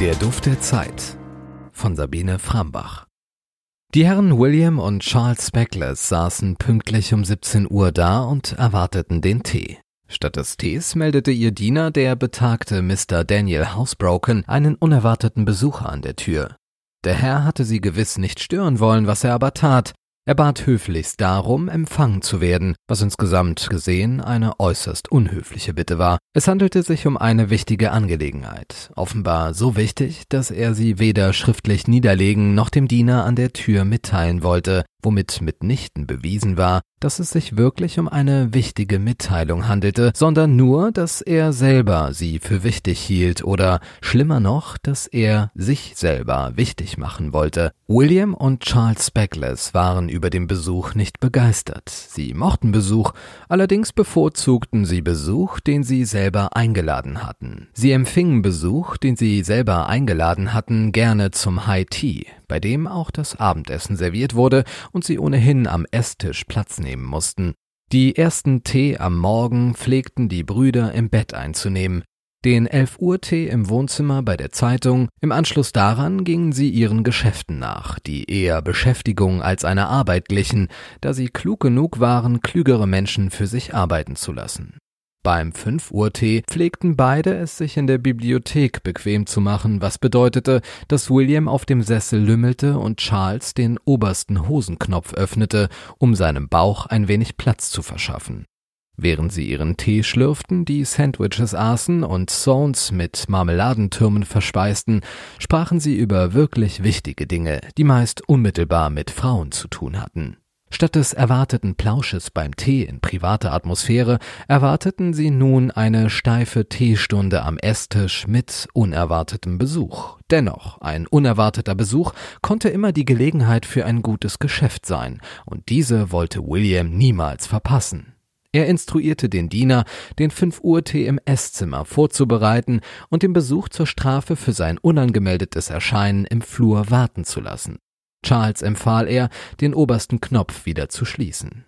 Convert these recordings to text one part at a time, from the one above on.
Der Duft der Zeit von Sabine Frambach. Die Herren William und Charles Speckless saßen pünktlich um 17 Uhr da und erwarteten den Tee. Statt des Tees meldete ihr Diener, der betagte Mr. Daniel Housebroken, einen unerwarteten Besucher an der Tür. Der Herr hatte sie gewiss nicht stören wollen, was er aber tat. Er bat höflichst darum, empfangen zu werden, was insgesamt gesehen eine äußerst unhöfliche Bitte war. Es handelte sich um eine wichtige Angelegenheit, offenbar so wichtig, dass er sie weder schriftlich niederlegen noch dem Diener an der Tür mitteilen wollte, womit mitnichten bewiesen war, dass es sich wirklich um eine wichtige Mitteilung handelte, sondern nur, dass er selber sie für wichtig hielt oder schlimmer noch, dass er sich selber wichtig machen wollte. William und Charles Speckless waren über den Besuch nicht begeistert. Sie mochten Besuch, allerdings bevorzugten sie Besuch, den sie selber eingeladen hatten. Sie empfingen Besuch, den sie selber eingeladen hatten, gerne zum High Tea, bei dem auch das Abendessen serviert wurde und sie ohnehin am Esstisch Platz nehmen mussten. Die ersten Tee am Morgen pflegten die Brüder im Bett einzunehmen, den 11 Uhr Tee im Wohnzimmer bei der Zeitung, im Anschluss daran gingen sie ihren Geschäften nach, die eher Beschäftigung als einer Arbeit glichen, da sie klug genug waren, klügere Menschen für sich arbeiten zu lassen. Beim 5 Uhr Tee pflegten beide es sich in der Bibliothek bequem zu machen, was bedeutete, dass William auf dem Sessel lümmelte und Charles den obersten Hosenknopf öffnete, um seinem Bauch ein wenig Platz zu verschaffen. Während sie ihren Tee schlürften, die Sandwiches aßen und Sounds mit Marmeladentürmen verspeisten, sprachen sie über wirklich wichtige Dinge, die meist unmittelbar mit Frauen zu tun hatten. Statt des erwarteten Plausches beim Tee in privater Atmosphäre erwarteten sie nun eine steife Teestunde am Esstisch mit unerwartetem Besuch. Dennoch, ein unerwarteter Besuch konnte immer die Gelegenheit für ein gutes Geschäft sein, und diese wollte William niemals verpassen. Er instruierte den Diener, den 5 Uhr Tee im Esszimmer vorzubereiten und den Besuch zur Strafe für sein unangemeldetes Erscheinen im Flur warten zu lassen. Charles empfahl er, den obersten Knopf wieder zu schließen.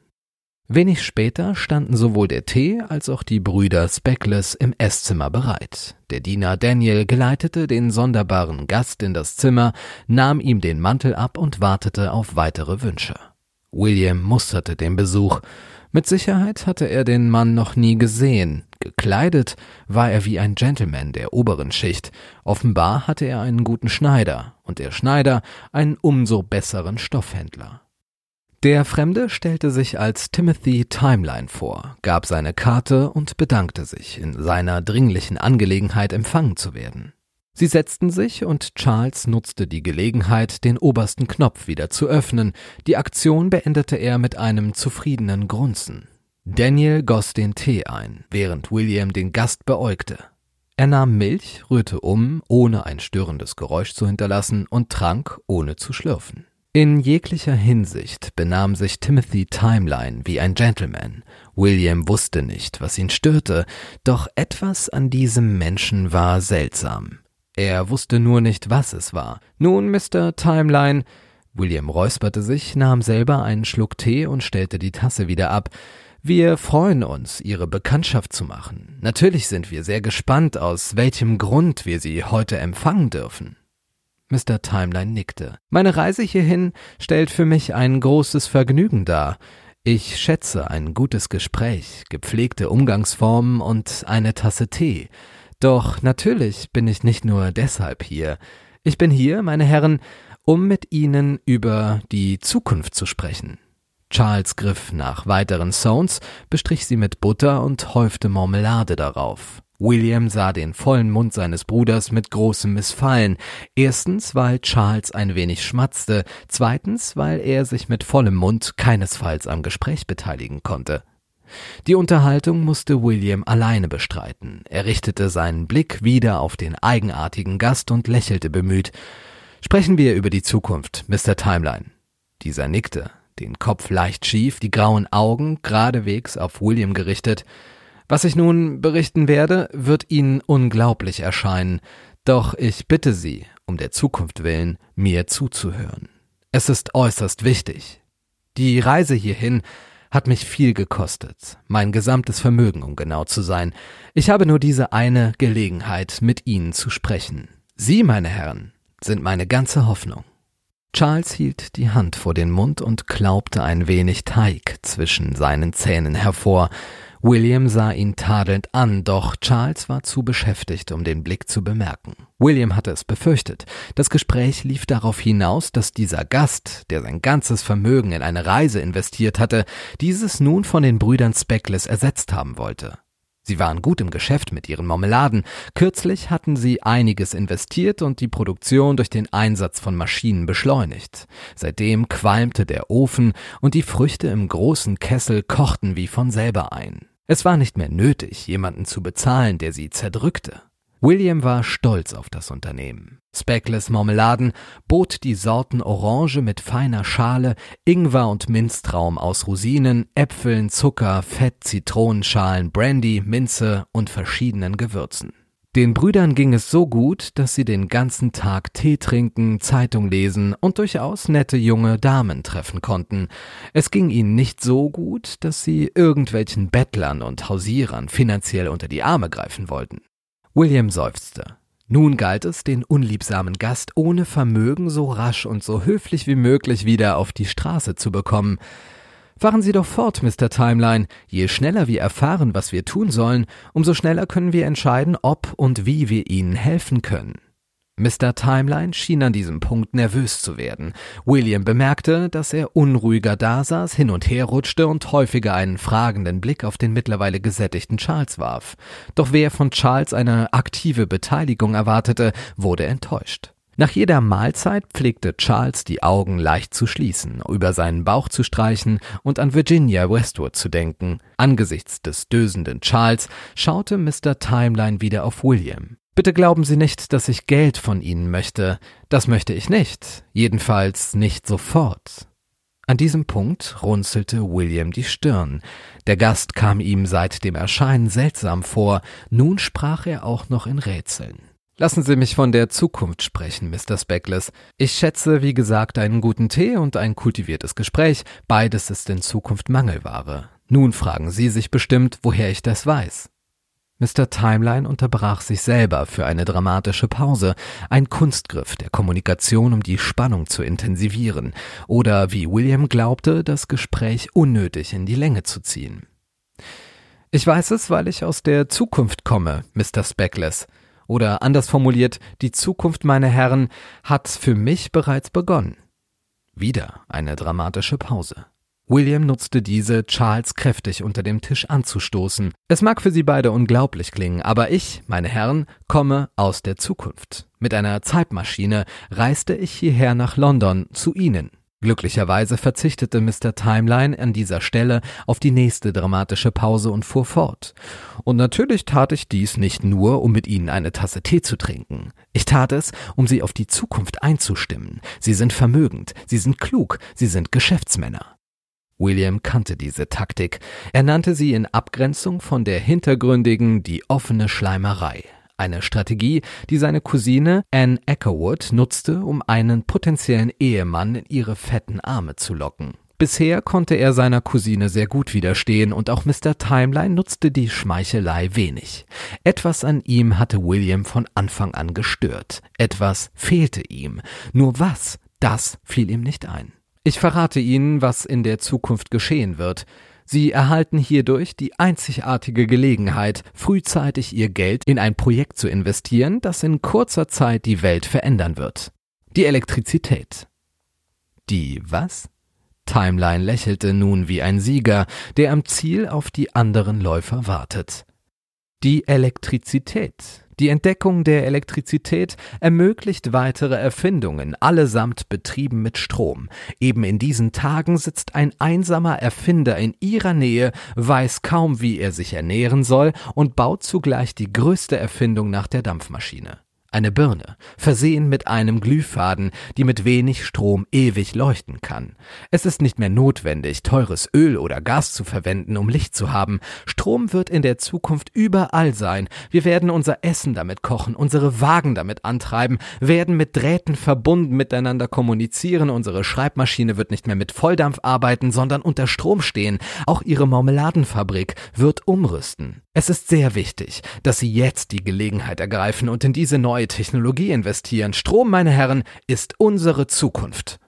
Wenig später standen sowohl der Tee als auch die Brüder Speckless im Esszimmer bereit. Der Diener Daniel geleitete den sonderbaren Gast in das Zimmer, nahm ihm den Mantel ab und wartete auf weitere Wünsche. William musterte den Besuch. Mit Sicherheit hatte er den Mann noch nie gesehen. Gekleidet war er wie ein Gentleman der oberen Schicht. Offenbar hatte er einen guten Schneider und der Schneider einen umso besseren Stoffhändler. Der Fremde stellte sich als Timothy Timeline vor, gab seine Karte und bedankte sich, in seiner dringlichen Angelegenheit empfangen zu werden. Sie setzten sich und Charles nutzte die Gelegenheit, den obersten Knopf wieder zu öffnen. Die Aktion beendete er mit einem zufriedenen Grunzen. Daniel goss den Tee ein, während William den Gast beäugte. Er nahm Milch, rührte um, ohne ein störendes Geräusch zu hinterlassen, und trank, ohne zu schlürfen. In jeglicher Hinsicht benahm sich Timothy Timeline wie ein Gentleman. William wusste nicht, was ihn störte, doch etwas an diesem Menschen war seltsam. Er wusste nur nicht, was es war. Nun, Mr. Timeline. William räusperte sich, nahm selber einen Schluck Tee und stellte die Tasse wieder ab. Wir freuen uns, Ihre Bekanntschaft zu machen. Natürlich sind wir sehr gespannt, aus welchem Grund wir Sie heute empfangen dürfen. Mr. Timeline nickte. Meine Reise hierhin stellt für mich ein großes Vergnügen dar. Ich schätze ein gutes Gespräch, gepflegte Umgangsformen und eine Tasse Tee. Doch natürlich bin ich nicht nur deshalb hier. Ich bin hier, meine Herren, um mit Ihnen über die Zukunft zu sprechen. Charles griff nach weiteren Sounds, bestrich sie mit Butter und häufte Marmelade darauf. William sah den vollen Mund seines Bruders mit großem Missfallen. Erstens, weil Charles ein wenig schmatzte, zweitens, weil er sich mit vollem Mund keinesfalls am Gespräch beteiligen konnte. Die Unterhaltung musste William alleine bestreiten. Er richtete seinen Blick wieder auf den eigenartigen Gast und lächelte bemüht. Sprechen wir über die Zukunft, Mr. Timeline. Dieser nickte, den Kopf leicht schief, die grauen Augen geradewegs auf William gerichtet. Was ich nun berichten werde, wird Ihnen unglaublich erscheinen, doch ich bitte Sie, um der Zukunft willen, mir zuzuhören. Es ist äußerst wichtig. Die Reise hierhin hat mich viel gekostet, mein gesamtes Vermögen, um genau zu sein. Ich habe nur diese eine Gelegenheit, mit Ihnen zu sprechen. Sie, meine Herren, sind meine ganze Hoffnung. Charles hielt die Hand vor den Mund und klaubte ein wenig Teig zwischen seinen Zähnen hervor. William sah ihn tadelnd an, doch Charles war zu beschäftigt, um den Blick zu bemerken. William hatte es befürchtet. Das Gespräch lief darauf hinaus, dass dieser Gast, der sein ganzes Vermögen in eine Reise investiert hatte, dieses nun von den Brüdern Speckless ersetzt haben wollte. Sie waren gut im Geschäft mit ihren Marmeladen. Kürzlich hatten sie einiges investiert und die Produktion durch den Einsatz von Maschinen beschleunigt. Seitdem qualmte der Ofen und die Früchte im großen Kessel kochten wie von selber ein. Es war nicht mehr nötig, jemanden zu bezahlen, der sie zerdrückte. William war stolz auf das Unternehmen. Speckless Marmeladen bot die Sorten Orange mit feiner Schale, Ingwer und Minztraum aus Rosinen, Äpfeln, Zucker, Fett, Zitronenschalen, Brandy, Minze und verschiedenen Gewürzen. Den Brüdern ging es so gut, dass sie den ganzen Tag Tee trinken, Zeitung lesen und durchaus nette junge Damen treffen konnten. Es ging ihnen nicht so gut, dass sie irgendwelchen Bettlern und Hausierern finanziell unter die Arme greifen wollten. William seufzte. Nun galt es, den unliebsamen Gast ohne Vermögen so rasch und so höflich wie möglich wieder auf die Straße zu bekommen. Fahren Sie doch fort, Mr. Timeline. Je schneller wir erfahren, was wir tun sollen, umso schneller können wir entscheiden, ob und wie wir Ihnen helfen können. Mr. Timeline schien an diesem Punkt nervös zu werden. William bemerkte, dass er unruhiger dasaß, hin und her rutschte und häufiger einen fragenden Blick auf den mittlerweile gesättigten Charles warf. Doch wer von Charles eine aktive Beteiligung erwartete, wurde enttäuscht. Nach jeder Mahlzeit pflegte Charles die Augen leicht zu schließen, über seinen Bauch zu streichen und an Virginia Westwood zu denken. Angesichts des dösenden Charles schaute Mr. Timeline wieder auf William. Bitte glauben Sie nicht, dass ich Geld von Ihnen möchte. Das möchte ich nicht. Jedenfalls nicht sofort. An diesem Punkt runzelte William die Stirn. Der Gast kam ihm seit dem Erscheinen seltsam vor. Nun sprach er auch noch in Rätseln. Lassen Sie mich von der Zukunft sprechen, Mr. Speckless. Ich schätze, wie gesagt, einen guten Tee und ein kultiviertes Gespräch. Beides ist in Zukunft Mangelware. Nun fragen Sie sich bestimmt, woher ich das weiß. Mr. Timeline unterbrach sich selber für eine dramatische Pause, ein Kunstgriff der Kommunikation, um die Spannung zu intensivieren, oder wie William glaubte, das Gespräch unnötig in die Länge zu ziehen. Ich weiß es, weil ich aus der Zukunft komme, Mr. Speckless. Oder anders formuliert, die Zukunft, meine Herren, hat für mich bereits begonnen. Wieder eine dramatische Pause. William nutzte diese, Charles kräftig unter dem Tisch anzustoßen. Es mag für Sie beide unglaublich klingen, aber ich, meine Herren, komme aus der Zukunft. Mit einer Zeitmaschine reiste ich hierher nach London zu Ihnen. Glücklicherweise verzichtete Mr. Timeline an dieser Stelle auf die nächste dramatische Pause und fuhr fort. Und natürlich tat ich dies nicht nur, um mit Ihnen eine Tasse Tee zu trinken. Ich tat es, um Sie auf die Zukunft einzustimmen. Sie sind vermögend, Sie sind klug, Sie sind Geschäftsmänner. William kannte diese Taktik. Er nannte sie in Abgrenzung von der hintergründigen die offene Schleimerei. Eine Strategie, die seine Cousine Anne Eckerwood nutzte, um einen potenziellen Ehemann in ihre fetten Arme zu locken. Bisher konnte er seiner Cousine sehr gut widerstehen und auch Mr. Timeline nutzte die Schmeichelei wenig. Etwas an ihm hatte William von Anfang an gestört. Etwas fehlte ihm. Nur was, das fiel ihm nicht ein. Ich verrate Ihnen, was in der Zukunft geschehen wird. Sie erhalten hierdurch die einzigartige Gelegenheit, frühzeitig Ihr Geld in ein Projekt zu investieren, das in kurzer Zeit die Welt verändern wird. Die Elektrizität. Die was? Timeline lächelte nun wie ein Sieger, der am Ziel auf die anderen Läufer wartet. Die Elektrizität. Die Entdeckung der Elektrizität ermöglicht weitere Erfindungen, allesamt betrieben mit Strom. Eben in diesen Tagen sitzt ein einsamer Erfinder in ihrer Nähe, weiß kaum, wie er sich ernähren soll und baut zugleich die größte Erfindung nach der Dampfmaschine. Eine Birne, versehen mit einem Glühfaden, die mit wenig Strom ewig leuchten kann. Es ist nicht mehr notwendig, teures Öl oder Gas zu verwenden, um Licht zu haben. Strom wird in der Zukunft überall sein. Wir werden unser Essen damit kochen, unsere Wagen damit antreiben, werden mit Drähten verbunden miteinander kommunizieren. Unsere Schreibmaschine wird nicht mehr mit Volldampf arbeiten, sondern unter Strom stehen. Auch ihre Marmeladenfabrik wird umrüsten. Es ist sehr wichtig, dass Sie jetzt die Gelegenheit ergreifen und in diese neue Technologie investieren. Strom, meine Herren, ist unsere Zukunft.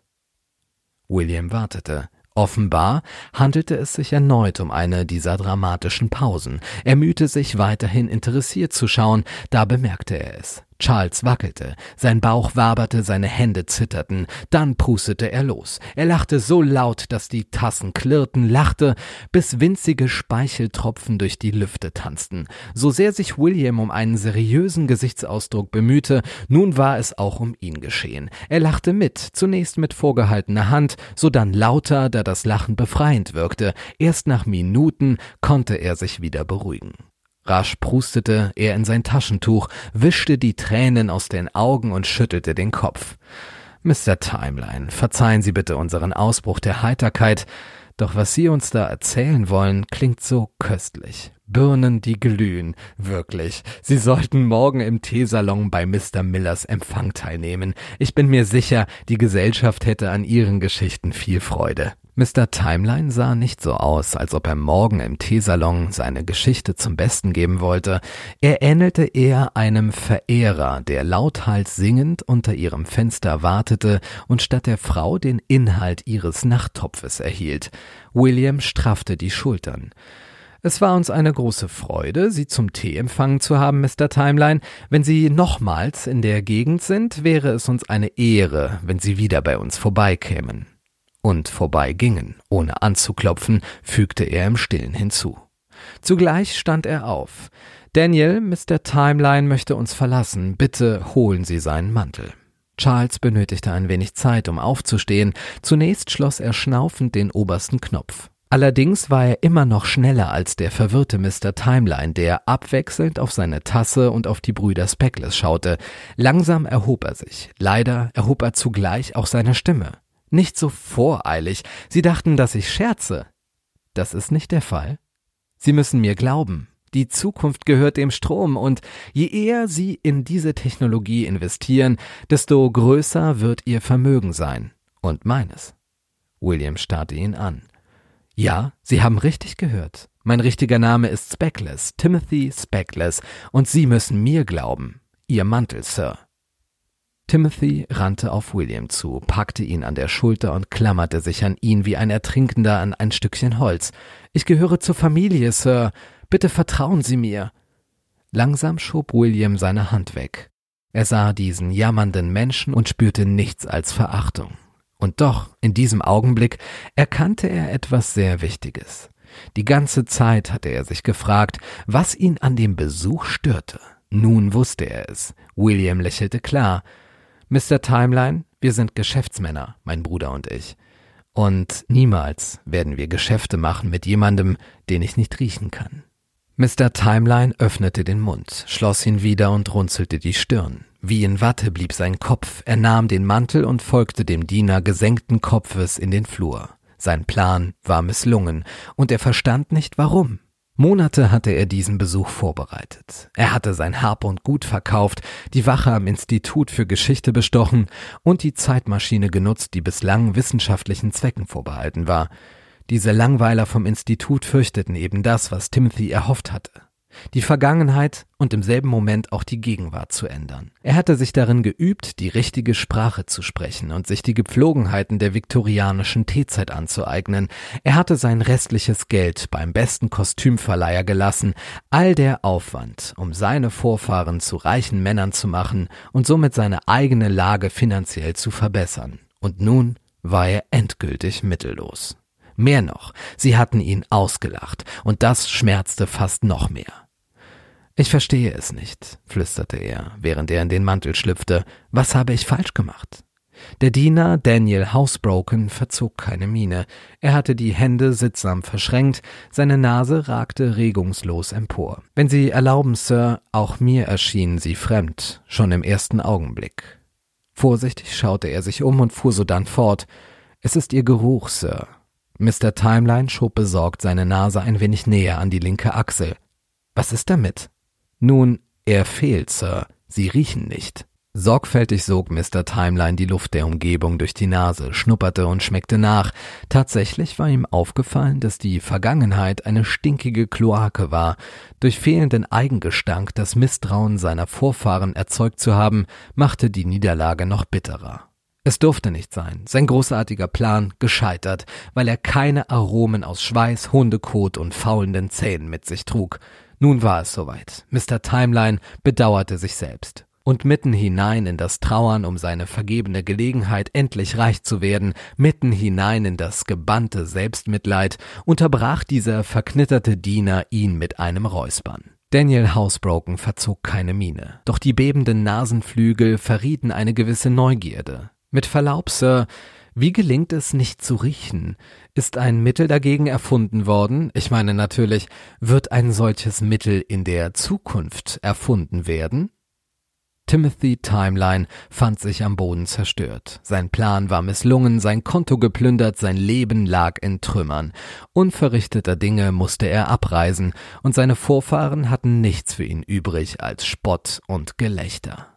William wartete. Offenbar handelte es sich erneut um eine dieser dramatischen Pausen. Er mühte sich weiterhin interessiert zu schauen, da bemerkte er es. Charles wackelte, sein Bauch waberte, seine Hände zitterten, dann prustete er los. Er lachte so laut, dass die Tassen klirrten, lachte, bis winzige Speicheltropfen durch die Lüfte tanzten. So sehr sich William um einen seriösen Gesichtsausdruck bemühte, nun war es auch um ihn geschehen. Er lachte mit, zunächst mit vorgehaltener Hand, sodann lauter, da das Lachen befreiend wirkte. Erst nach Minuten konnte er sich wieder beruhigen. Rasch prustete er in sein Taschentuch, wischte die Tränen aus den Augen und schüttelte den Kopf. Mr. Timeline, verzeihen Sie bitte unseren Ausbruch der Heiterkeit, doch was Sie uns da erzählen wollen, klingt so köstlich. Birnen, die glühen, wirklich. Sie sollten morgen im Teesalon bei Mr. Millers Empfang teilnehmen. Ich bin mir sicher, die Gesellschaft hätte an Ihren Geschichten viel Freude. Mr. Timeline sah nicht so aus, als ob er morgen im Teesalon seine Geschichte zum Besten geben wollte. Er ähnelte eher einem Verehrer, der lauthals singend unter ihrem Fenster wartete und statt der Frau den Inhalt ihres Nachttopfes erhielt. William straffte die Schultern. Es war uns eine große Freude, Sie zum Tee empfangen zu haben, Mr. Timeline. Wenn Sie nochmals in der Gegend sind, wäre es uns eine Ehre, wenn Sie wieder bei uns vorbeikämen und vorbeigingen, ohne anzuklopfen, fügte er im stillen hinzu. Zugleich stand er auf. Daniel, Mr. Timeline möchte uns verlassen. Bitte holen Sie seinen Mantel. Charles benötigte ein wenig Zeit, um aufzustehen. Zunächst schloss er schnaufend den obersten Knopf. Allerdings war er immer noch schneller als der verwirrte Mr. Timeline, der abwechselnd auf seine Tasse und auf die Brüder Speckless schaute. Langsam erhob er sich. Leider erhob er zugleich auch seine Stimme. Nicht so voreilig. Sie dachten, dass ich scherze. Das ist nicht der Fall. Sie müssen mir glauben. Die Zukunft gehört dem Strom und je eher Sie in diese Technologie investieren, desto größer wird Ihr Vermögen sein. Und meines. William starrte ihn an. Ja, Sie haben richtig gehört. Mein richtiger Name ist Speckless, Timothy Speckless, und Sie müssen mir glauben. Ihr Mantel, Sir. Timothy rannte auf William zu, packte ihn an der Schulter und klammerte sich an ihn wie ein Ertrinkender an ein Stückchen Holz. Ich gehöre zur Familie, Sir. Bitte vertrauen Sie mir. Langsam schob William seine Hand weg. Er sah diesen jammernden Menschen und spürte nichts als Verachtung. Und doch, in diesem Augenblick, erkannte er etwas sehr Wichtiges. Die ganze Zeit hatte er sich gefragt, was ihn an dem Besuch störte. Nun wusste er es. William lächelte klar. Mr. Timeline, wir sind Geschäftsmänner, mein Bruder und ich. Und niemals werden wir Geschäfte machen mit jemandem, den ich nicht riechen kann. Mr. Timeline öffnete den Mund, schloss ihn wieder und runzelte die Stirn. Wie in Watte blieb sein Kopf, er nahm den Mantel und folgte dem Diener gesenkten Kopfes in den Flur. Sein Plan war misslungen, und er verstand nicht warum. Monate hatte er diesen Besuch vorbereitet. Er hatte sein Hab und Gut verkauft, die Wache am Institut für Geschichte bestochen und die Zeitmaschine genutzt, die bislang wissenschaftlichen Zwecken vorbehalten war. Diese Langweiler vom Institut fürchteten eben das, was Timothy erhofft hatte die Vergangenheit und im selben Moment auch die Gegenwart zu ändern. Er hatte sich darin geübt, die richtige Sprache zu sprechen und sich die Gepflogenheiten der viktorianischen Teezeit anzueignen. Er hatte sein restliches Geld beim besten Kostümverleiher gelassen, all der Aufwand, um seine Vorfahren zu reichen Männern zu machen und somit seine eigene Lage finanziell zu verbessern. Und nun war er endgültig mittellos. Mehr noch, sie hatten ihn ausgelacht, und das schmerzte fast noch mehr. Ich verstehe es nicht, flüsterte er, während er in den Mantel schlüpfte. Was habe ich falsch gemacht? Der Diener Daniel Housebroken verzog keine Miene. Er hatte die Hände sittsam verschränkt, seine Nase ragte regungslos empor. Wenn Sie erlauben, Sir, auch mir erschienen Sie fremd, schon im ersten Augenblick. Vorsichtig schaute er sich um und fuhr sodann fort. Es ist Ihr Geruch, Sir. Mr. Timeline schob besorgt seine Nase ein wenig näher an die linke Achsel. Was ist damit? Nun, er fehlt, Sir. Sie riechen nicht. Sorgfältig sog Mr. Timeline die Luft der Umgebung durch die Nase, schnupperte und schmeckte nach. Tatsächlich war ihm aufgefallen, dass die Vergangenheit eine stinkige Kloake war. Durch fehlenden Eigengestank das Misstrauen seiner Vorfahren erzeugt zu haben, machte die Niederlage noch bitterer. Es durfte nicht sein. Sein großartiger Plan gescheitert, weil er keine Aromen aus Schweiß, Hundekot und faulenden Zähnen mit sich trug. Nun war es soweit. Mr. Timeline bedauerte sich selbst und mitten hinein in das Trauern um seine vergebene Gelegenheit, endlich reich zu werden, mitten hinein in das gebannte Selbstmitleid, unterbrach dieser verknitterte Diener ihn mit einem Räuspern. Daniel Housebroken verzog keine Miene, doch die bebenden Nasenflügel verrieten eine gewisse Neugierde. Mit Verlaub, Sir, wie gelingt es nicht zu riechen? Ist ein Mittel dagegen erfunden worden? Ich meine natürlich, wird ein solches Mittel in der Zukunft erfunden werden? Timothy Timeline fand sich am Boden zerstört. Sein Plan war misslungen, sein Konto geplündert, sein Leben lag in Trümmern. Unverrichteter Dinge musste er abreisen, und seine Vorfahren hatten nichts für ihn übrig als Spott und Gelächter.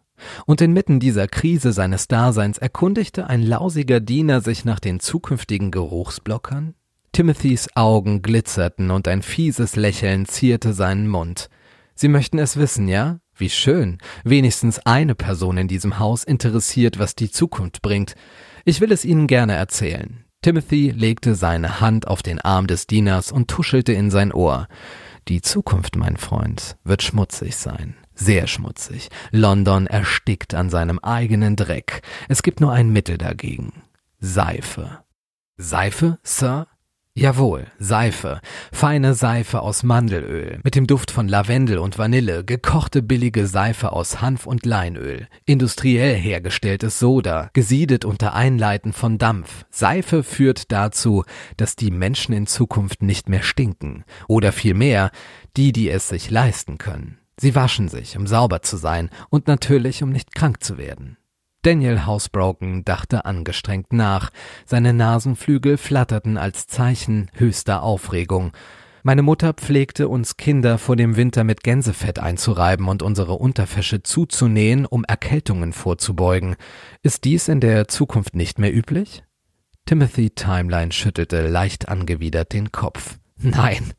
Und inmitten dieser Krise seines Daseins erkundigte ein lausiger Diener sich nach den zukünftigen Geruchsblockern? Timothys Augen glitzerten und ein fieses Lächeln zierte seinen Mund. Sie möchten es wissen, ja? Wie schön. Wenigstens eine Person in diesem Haus interessiert, was die Zukunft bringt. Ich will es Ihnen gerne erzählen. Timothy legte seine Hand auf den Arm des Dieners und tuschelte in sein Ohr. Die Zukunft, mein Freund, wird schmutzig sein. Sehr schmutzig. London erstickt an seinem eigenen Dreck. Es gibt nur ein Mittel dagegen. Seife. Seife, Sir? Jawohl, Seife, feine Seife aus Mandelöl, mit dem Duft von Lavendel und Vanille, gekochte billige Seife aus Hanf und Leinöl, industriell hergestelltes Soda, gesiedet unter Einleiten von Dampf. Seife führt dazu, dass die Menschen in Zukunft nicht mehr stinken, oder vielmehr die, die es sich leisten können. Sie waschen sich, um sauber zu sein und natürlich, um nicht krank zu werden. Daniel Housebroken dachte angestrengt nach. Seine Nasenflügel flatterten als Zeichen höchster Aufregung. Meine Mutter pflegte uns Kinder vor dem Winter mit Gänsefett einzureiben und unsere Unterfäsche zuzunähen, um Erkältungen vorzubeugen. Ist dies in der Zukunft nicht mehr üblich? Timothy Timeline schüttelte leicht angewidert den Kopf. Nein,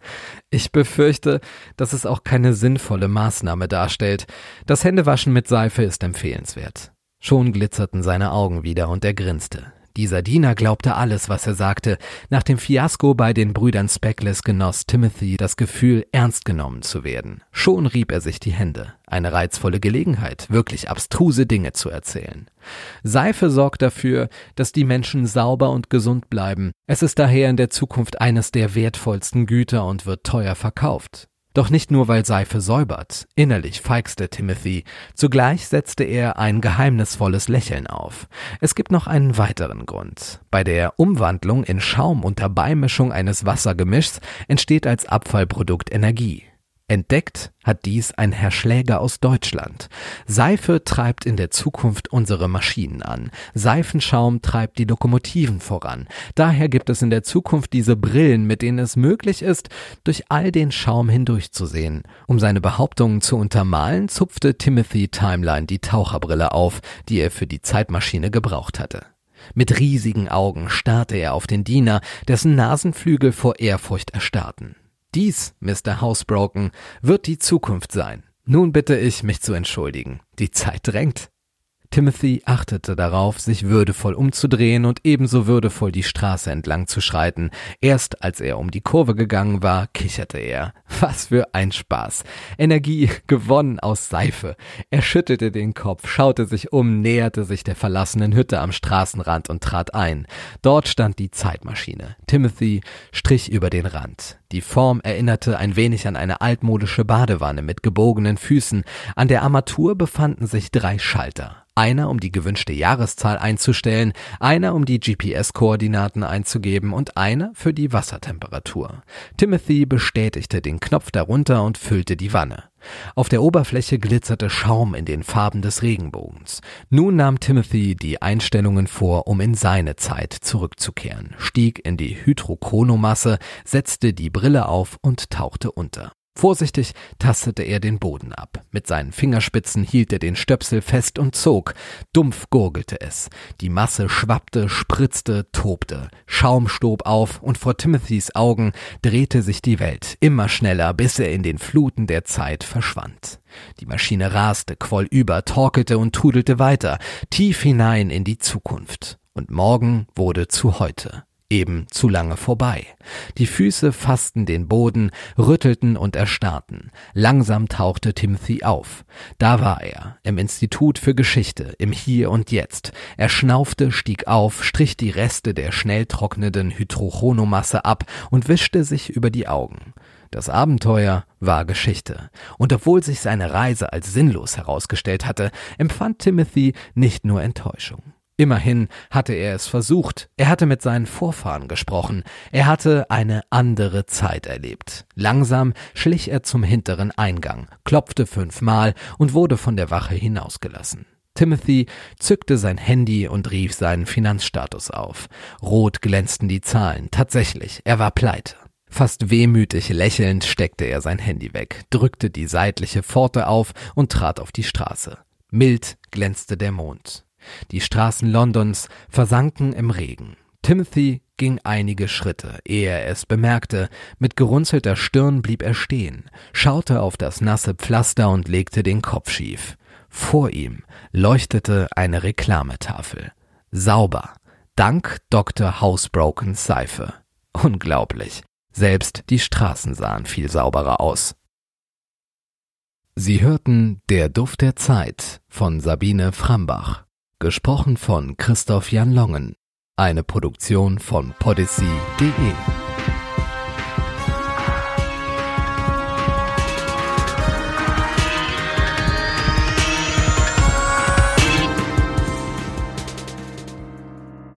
ich befürchte, dass es auch keine sinnvolle Maßnahme darstellt. Das Händewaschen mit Seife ist empfehlenswert. Schon glitzerten seine Augen wieder und er grinste. Dieser Diener glaubte alles, was er sagte. Nach dem Fiasko bei den Brüdern Speckless genoss Timothy das Gefühl, ernst genommen zu werden. Schon rieb er sich die Hände. Eine reizvolle Gelegenheit, wirklich abstruse Dinge zu erzählen. Seife sorgt dafür, dass die Menschen sauber und gesund bleiben. Es ist daher in der Zukunft eines der wertvollsten Güter und wird teuer verkauft. Doch nicht nur, weil Seife säubert. Innerlich feixte Timothy. Zugleich setzte er ein geheimnisvolles Lächeln auf. Es gibt noch einen weiteren Grund. Bei der Umwandlung in Schaum unter Beimischung eines Wassergemischs entsteht als Abfallprodukt Energie. Entdeckt hat dies ein Herr Schläger aus Deutschland. Seife treibt in der Zukunft unsere Maschinen an. Seifenschaum treibt die Lokomotiven voran. Daher gibt es in der Zukunft diese Brillen, mit denen es möglich ist, durch all den Schaum hindurchzusehen. Um seine Behauptungen zu untermalen, zupfte Timothy Timeline die Taucherbrille auf, die er für die Zeitmaschine gebraucht hatte. Mit riesigen Augen starrte er auf den Diener, dessen Nasenflügel vor Ehrfurcht erstarrten. Dies, Mr. Housebroken, wird die Zukunft sein. Nun bitte ich, mich zu entschuldigen. Die Zeit drängt. Timothy achtete darauf, sich würdevoll umzudrehen und ebenso würdevoll die Straße entlang zu schreiten. Erst als er um die Kurve gegangen war, kicherte er. Was für ein Spaß. Energie gewonnen aus Seife. Er schüttelte den Kopf, schaute sich um, näherte sich der verlassenen Hütte am Straßenrand und trat ein. Dort stand die Zeitmaschine. Timothy strich über den Rand. Die Form erinnerte ein wenig an eine altmodische Badewanne mit gebogenen Füßen. An der Armatur befanden sich drei Schalter. Einer, um die gewünschte Jahreszahl einzustellen, einer, um die GPS-Koordinaten einzugeben und einer für die Wassertemperatur. Timothy bestätigte den Knopf darunter und füllte die Wanne. Auf der Oberfläche glitzerte Schaum in den Farben des Regenbogens. Nun nahm Timothy die Einstellungen vor, um in seine Zeit zurückzukehren, stieg in die Hydrochronomasse, setzte die Brille auf und tauchte unter. Vorsichtig tastete er den Boden ab. Mit seinen Fingerspitzen hielt er den Stöpsel fest und zog. Dumpf gurgelte es. Die Masse schwappte, spritzte, tobte. Schaum stob auf und vor Timothys Augen drehte sich die Welt immer schneller, bis er in den Fluten der Zeit verschwand. Die Maschine raste, quoll über, torkelte und tudelte weiter, tief hinein in die Zukunft. Und morgen wurde zu heute eben zu lange vorbei. Die Füße fassten den Boden, rüttelten und erstarrten. Langsam tauchte Timothy auf. Da war er, im Institut für Geschichte, im Hier und Jetzt. Er schnaufte, stieg auf, strich die Reste der schnell trocknenden Hydrochonomasse ab und wischte sich über die Augen. Das Abenteuer war Geschichte. Und obwohl sich seine Reise als sinnlos herausgestellt hatte, empfand Timothy nicht nur Enttäuschung. Immerhin hatte er es versucht, er hatte mit seinen Vorfahren gesprochen, er hatte eine andere Zeit erlebt. Langsam schlich er zum hinteren Eingang, klopfte fünfmal und wurde von der Wache hinausgelassen. Timothy zückte sein Handy und rief seinen Finanzstatus auf. Rot glänzten die Zahlen. Tatsächlich, er war pleite. Fast wehmütig lächelnd steckte er sein Handy weg, drückte die seitliche Pforte auf und trat auf die Straße. Mild glänzte der Mond. Die Straßen Londons versanken im Regen. Timothy ging einige Schritte, ehe er es bemerkte. Mit gerunzelter Stirn blieb er stehen, schaute auf das nasse Pflaster und legte den Kopf schief. Vor ihm leuchtete eine Reklametafel. Sauber. Dank Dr. Housebroken Seife. Unglaublich. Selbst die Straßen sahen viel sauberer aus. Sie hörten Der Duft der Zeit von Sabine Frambach. Gesprochen von Christoph Jan Longen. Eine Produktion von podyssey.de